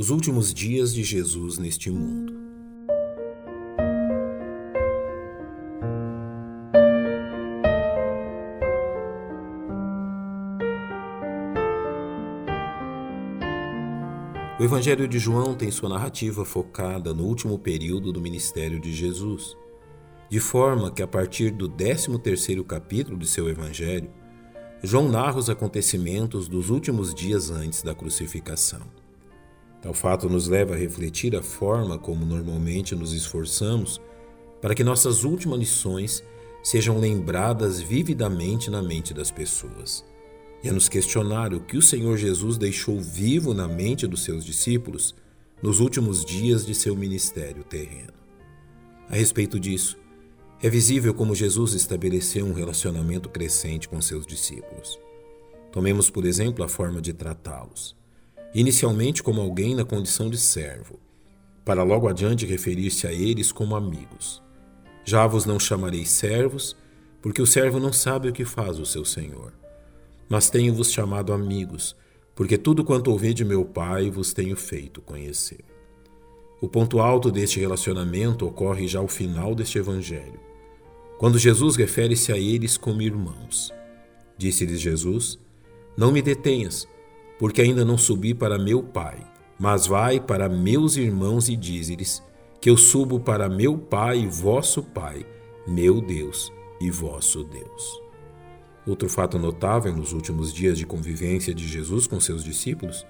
Os últimos dias de Jesus neste mundo. O Evangelho de João tem sua narrativa focada no último período do ministério de Jesus, de forma que a partir do 13º capítulo de seu Evangelho, João narra os acontecimentos dos últimos dias antes da crucificação. Tal fato nos leva a refletir a forma como normalmente nos esforçamos para que nossas últimas lições sejam lembradas vividamente na mente das pessoas e a nos questionar o que o Senhor Jesus deixou vivo na mente dos seus discípulos nos últimos dias de seu ministério terreno. A respeito disso, é visível como Jesus estabeleceu um relacionamento crescente com seus discípulos. Tomemos, por exemplo, a forma de tratá-los. Inicialmente como alguém na condição de servo, para logo adiante referir-se a eles como amigos. Já vos não chamarei servos, porque o servo não sabe o que faz o seu senhor mas tenho-vos chamado amigos, porque tudo quanto ouvi de meu Pai vos tenho feito conhecer. O ponto alto deste relacionamento ocorre já ao final deste Evangelho, quando Jesus refere-se a eles como irmãos. Disse-lhes Jesus: Não me detenhas, porque ainda não subi para meu Pai, mas vai para meus irmãos e dize-lhes que eu subo para meu Pai e vosso Pai, meu Deus e vosso Deus. Outro fato notável nos últimos dias de convivência de Jesus com seus discípulos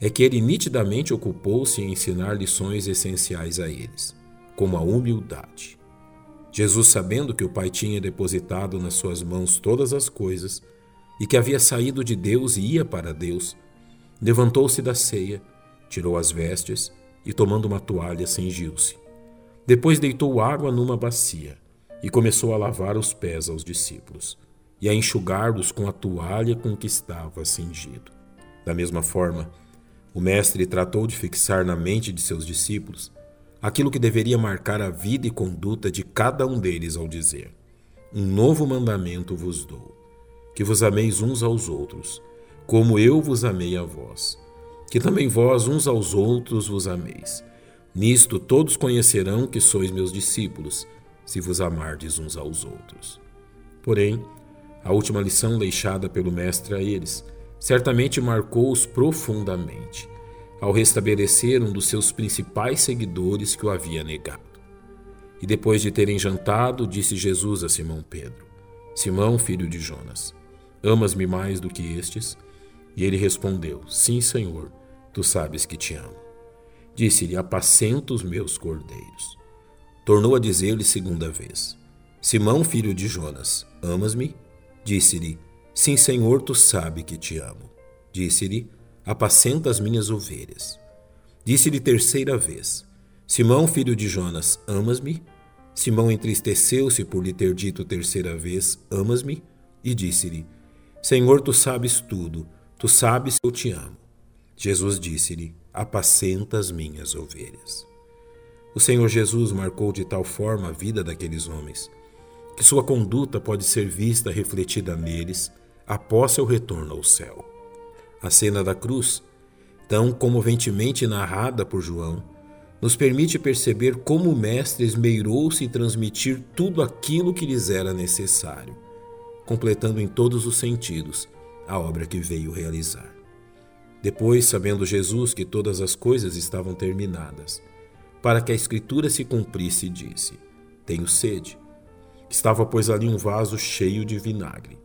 é que ele nitidamente ocupou-se em ensinar lições essenciais a eles, como a humildade. Jesus, sabendo que o Pai tinha depositado nas suas mãos todas as coisas e que havia saído de Deus e ia para Deus, levantou-se da ceia, tirou as vestes e, tomando uma toalha, cingiu-se. Depois deitou água numa bacia e começou a lavar os pés aos discípulos e a enxugar-los com a toalha com que estava cingido. Da mesma forma, o Mestre tratou de fixar na mente de seus discípulos aquilo que deveria marcar a vida e conduta de cada um deles ao dizer: Um novo mandamento vos dou, que vos ameis uns aos outros, como eu vos amei a vós, que também vós uns aos outros vos ameis. Nisto todos conhecerão que sois meus discípulos, se vos amardes uns aos outros. Porém, a última lição deixada pelo Mestre a eles certamente marcou-os profundamente, ao restabelecer um dos seus principais seguidores que o havia negado. E depois de terem jantado, disse Jesus a Simão Pedro: Simão, filho de Jonas, amas-me mais do que estes? E ele respondeu: Sim, Senhor, tu sabes que te amo. Disse-lhe: Apacenta os meus cordeiros. Tornou a dizer-lhe segunda vez: Simão, filho de Jonas, amas-me? Disse-lhe: Sim, Senhor, tu sabe que te amo. Disse-lhe: Apacenta as minhas ovelhas. Disse-lhe terceira vez: Simão, filho de Jonas, amas-me? Simão entristeceu-se por lhe ter dito terceira vez: Amas-me? E disse-lhe: Senhor, tu sabes tudo, tu sabes que eu te amo. Jesus disse-lhe: Apacenta as minhas ovelhas. O Senhor Jesus marcou de tal forma a vida daqueles homens que sua conduta pode ser vista refletida neles após seu retorno ao céu. A cena da cruz, tão comoventemente narrada por João, nos permite perceber como o Mestre esmeirou-se em transmitir tudo aquilo que lhes era necessário, completando em todos os sentidos a obra que veio realizar. Depois, sabendo Jesus que todas as coisas estavam terminadas, para que a Escritura se cumprisse, disse: Tenho sede. Estava, pois, ali um vaso cheio de vinagre.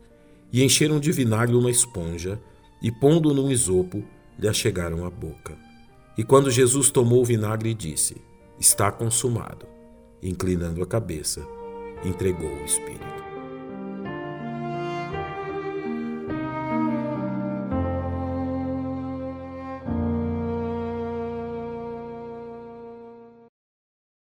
E encheram de vinagre uma esponja, e pondo num isopo, lhe achegaram a boca. E quando Jesus tomou o vinagre, disse: Está consumado. Inclinando a cabeça, entregou o Espírito.